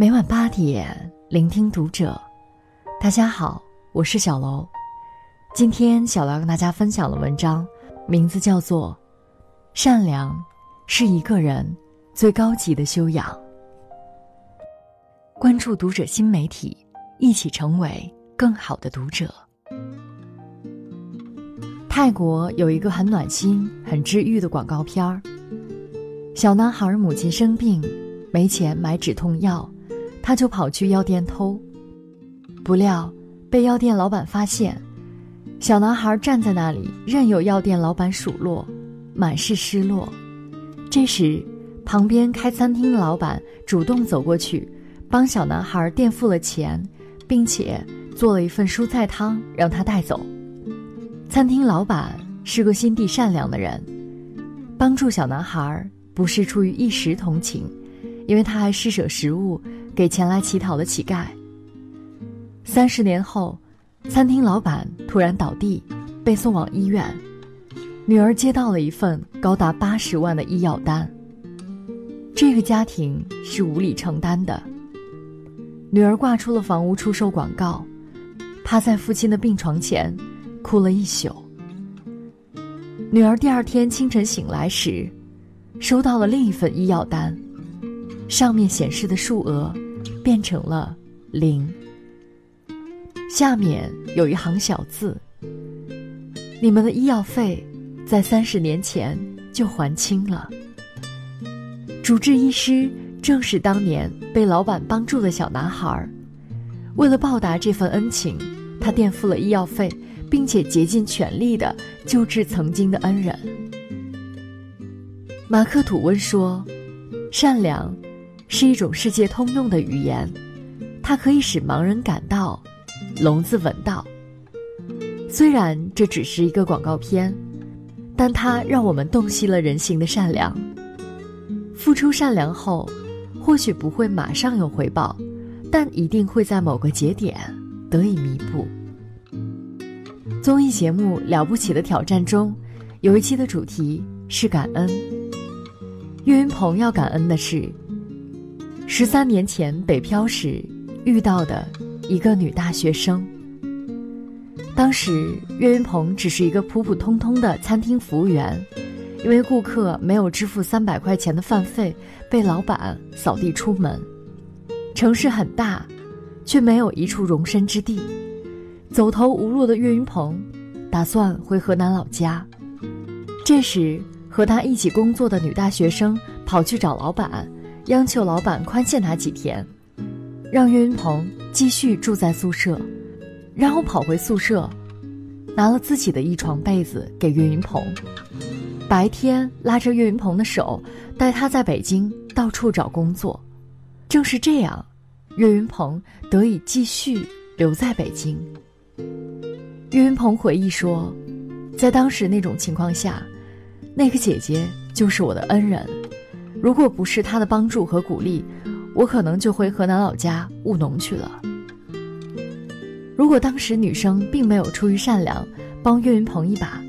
每晚八点，聆听读者。大家好，我是小楼。今天小楼跟大家分享的文章，名字叫做《善良是一个人最高级的修养》。关注读者新媒体，一起成为更好的读者。泰国有一个很暖心、很治愈的广告片儿。小男孩母亲生病，没钱买止痛药，他就跑去药店偷。不料被药店老板发现，小男孩站在那里，任由药店老板数落，满是失落。这时，旁边开餐厅的老板主动走过去，帮小男孩垫付了钱，并且做了一份蔬菜汤让他带走。餐厅老板是个心地善良的人，帮助小男孩。不是出于一时同情，因为他还施舍食物给前来乞讨的乞丐。三十年后，餐厅老板突然倒地，被送往医院。女儿接到了一份高达八十万的医药单。这个家庭是无力承担的。女儿挂出了房屋出售广告，趴在父亲的病床前，哭了一宿。女儿第二天清晨醒来时。收到了另一份医药单，上面显示的数额变成了零。下面有一行小字：“你们的医药费在三十年前就还清了。”主治医师正是当年被老板帮助的小男孩，为了报答这份恩情，他垫付了医药费，并且竭尽全力的救治曾经的恩人。马克·吐温说：“善良是一种世界通用的语言，它可以使盲人感到，聋子闻到。虽然这只是一个广告片，但它让我们洞悉了人性的善良。付出善良后，或许不会马上有回报，但一定会在某个节点得以弥补。”综艺节目《了不起的挑战》中，有一期的主题是感恩。岳云鹏要感恩的是，十三年前北漂时遇到的一个女大学生。当时岳云鹏只是一个普普通通的餐厅服务员，因为顾客没有支付三百块钱的饭费，被老板扫地出门。城市很大，却没有一处容身之地，走投无路的岳云鹏打算回河南老家。这时。和他一起工作的女大学生跑去找老板，央求老板宽限他几天，让岳云鹏继续住在宿舍，然后跑回宿舍，拿了自己的一床被子给岳云鹏，白天拉着岳云鹏的手，带他在北京到处找工作。正是这样，岳云鹏得以继续留在北京。岳云鹏回忆说，在当时那种情况下。那个姐姐就是我的恩人，如果不是他的帮助和鼓励，我可能就回河南老家务农去了。如果当时女生并没有出于善良帮岳云鹏一把，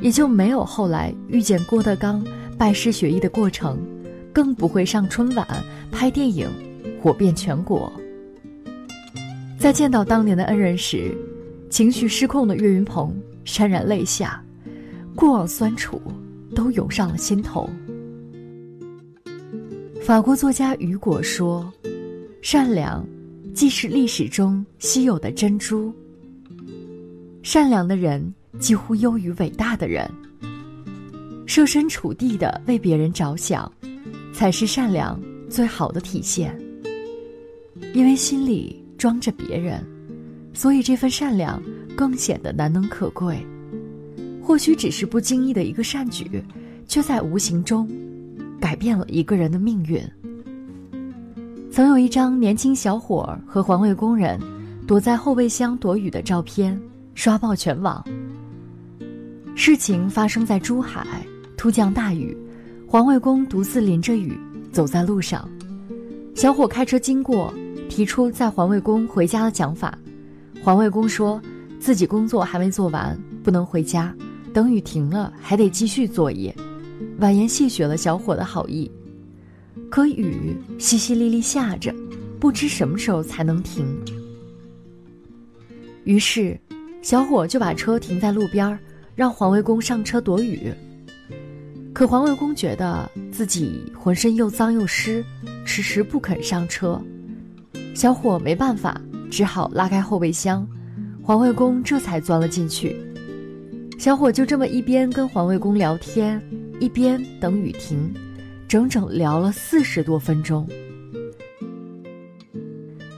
也就没有后来遇见郭德纲拜师学艺的过程，更不会上春晚拍电影火遍全国。在见到当年的恩人时，情绪失控的岳云鹏潸然泪下，过往酸楚。都涌上了心头。法国作家雨果说：“善良，既是历史中稀有的珍珠。善良的人几乎优于伟大的人。设身处地的为别人着想，才是善良最好的体现。因为心里装着别人，所以这份善良更显得难能可贵。”或许只是不经意的一个善举，却在无形中改变了一个人的命运。曾有一张年轻小伙和环卫工人躲在后备箱躲雨的照片刷爆全网。事情发生在珠海，突降大雨，环卫工独自淋着雨走在路上，小伙开车经过，提出载环卫工回家的讲法，环卫工说自己工作还没做完，不能回家。等雨停了，还得继续作业，婉言谢绝了小伙的好意。可雨淅淅沥沥下着，不知什么时候才能停。于是，小伙就把车停在路边，让环卫工上车躲雨。可环卫工觉得自己浑身又脏又湿，迟迟不肯上车。小伙没办法，只好拉开后备箱，环卫工这才钻了进去。小伙就这么一边跟环卫工聊天，一边等雨停，整整聊了四十多分钟。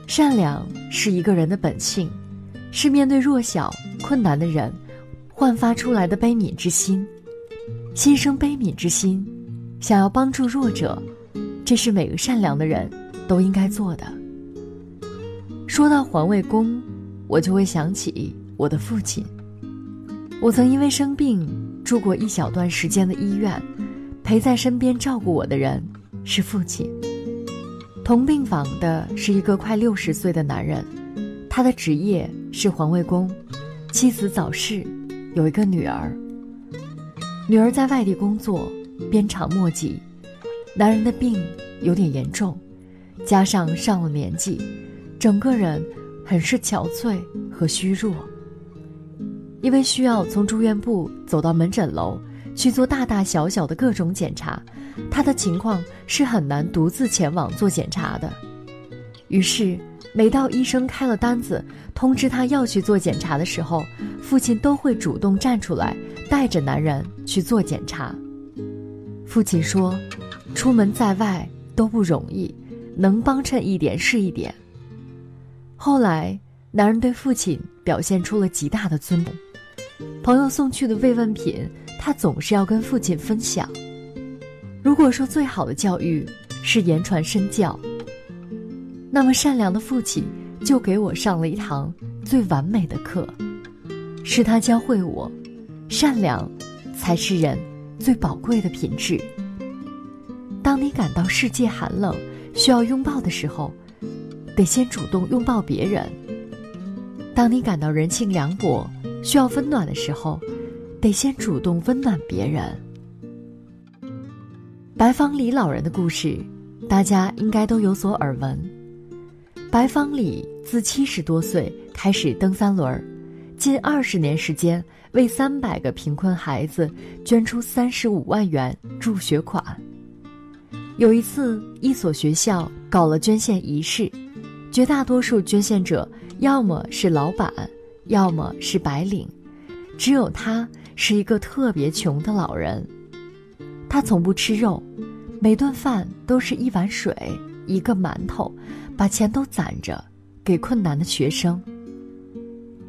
善良是一个人的本性，是面对弱小、困难的人，焕发出来的悲悯之心。心生悲悯之心，想要帮助弱者，这是每个善良的人都应该做的。说到环卫工，我就会想起我的父亲。我曾因为生病住过一小段时间的医院，陪在身边照顾我的人是父亲。同病房的是一个快六十岁的男人，他的职业是环卫工，妻子早逝，有一个女儿。女儿在外地工作，鞭长莫及，男人的病有点严重，加上上了年纪，整个人很是憔悴和虚弱。因为需要从住院部走到门诊楼去做大大小小的各种检查。他的情况是很难独自前往做检查的，于是每到医生开了单子通知他要去做检查的时候，父亲都会主动站出来，带着男人去做检查。父亲说：“出门在外都不容易，能帮衬一点是一点。”后来，男人对父亲表现出了极大的尊重，朋友送去的慰问品，他总是要跟父亲分享。如果说最好的教育是言传身教，那么善良的父亲就给我上了一堂最完美的课，是他教会我，善良才是人最宝贵的品质。当你感到世界寒冷，需要拥抱的时候，得先主动拥抱别人；当你感到人性凉薄，需要温暖的时候，得先主动温暖别人。白方礼老人的故事，大家应该都有所耳闻。白方礼自七十多岁开始蹬三轮，近二十年时间为三百个贫困孩子捐出三十五万元助学款。有一次，一所学校搞了捐献仪式，绝大多数捐献者要么是老板，要么是白领，只有他是一个特别穷的老人。他从不吃肉，每顿饭都是一碗水、一个馒头，把钱都攒着，给困难的学生。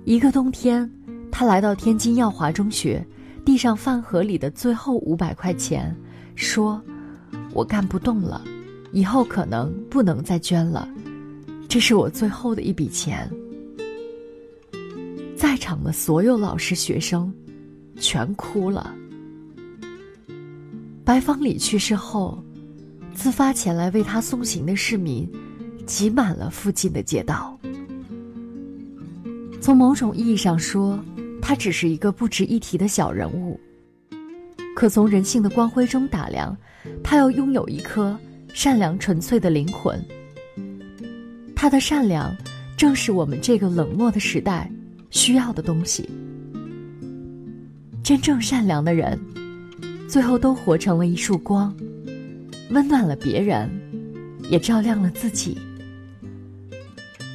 一个冬天，他来到天津耀华中学，递上饭盒里的最后五百块钱，说：“我干不动了，以后可能不能再捐了，这是我最后的一笔钱。”在场的所有老师、学生，全哭了。白方礼去世后，自发前来为他送行的市民，挤满了附近的街道。从某种意义上说，他只是一个不值一提的小人物。可从人性的光辉中打量，他又拥有一颗善良纯粹的灵魂。他的善良，正是我们这个冷漠的时代需要的东西。真正善良的人。最后都活成了一束光，温暖了别人，也照亮了自己。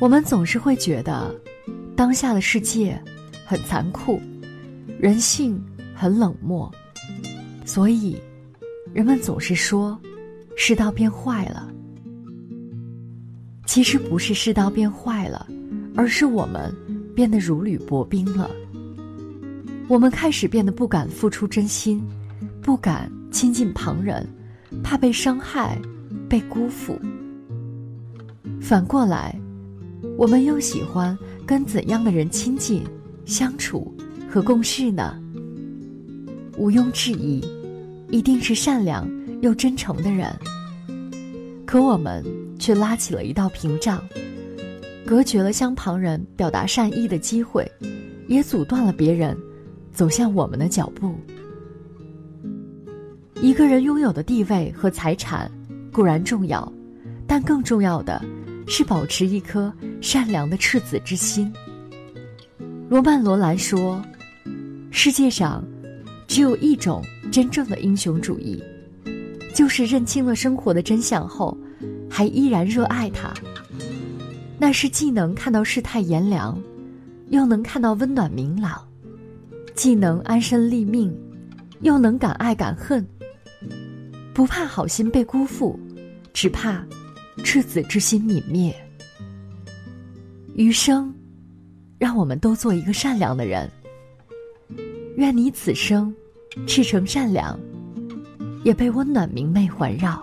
我们总是会觉得，当下的世界很残酷，人性很冷漠，所以人们总是说世道变坏了。其实不是世道变坏了，而是我们变得如履薄冰了。我们开始变得不敢付出真心。不敢亲近旁人，怕被伤害、被辜负。反过来，我们又喜欢跟怎样的人亲近、相处和共事呢？毋庸置疑，一定是善良又真诚的人。可我们却拉起了一道屏障，隔绝了向旁人表达善意的机会，也阻断了别人走向我们的脚步。一个人拥有的地位和财产固然重要，但更重要的是保持一颗善良的赤子之心。罗曼·罗兰说：“世界上只有一种真正的英雄主义，就是认清了生活的真相后，还依然热爱它。那是既能看到世态炎凉，又能看到温暖明朗；既能安身立命，又能敢爱敢恨。不怕好心被辜负，只怕……”赤子之心泯灭，余生，让我们都做一个善良的人。愿你此生赤诚善良，也被温暖明媚环绕。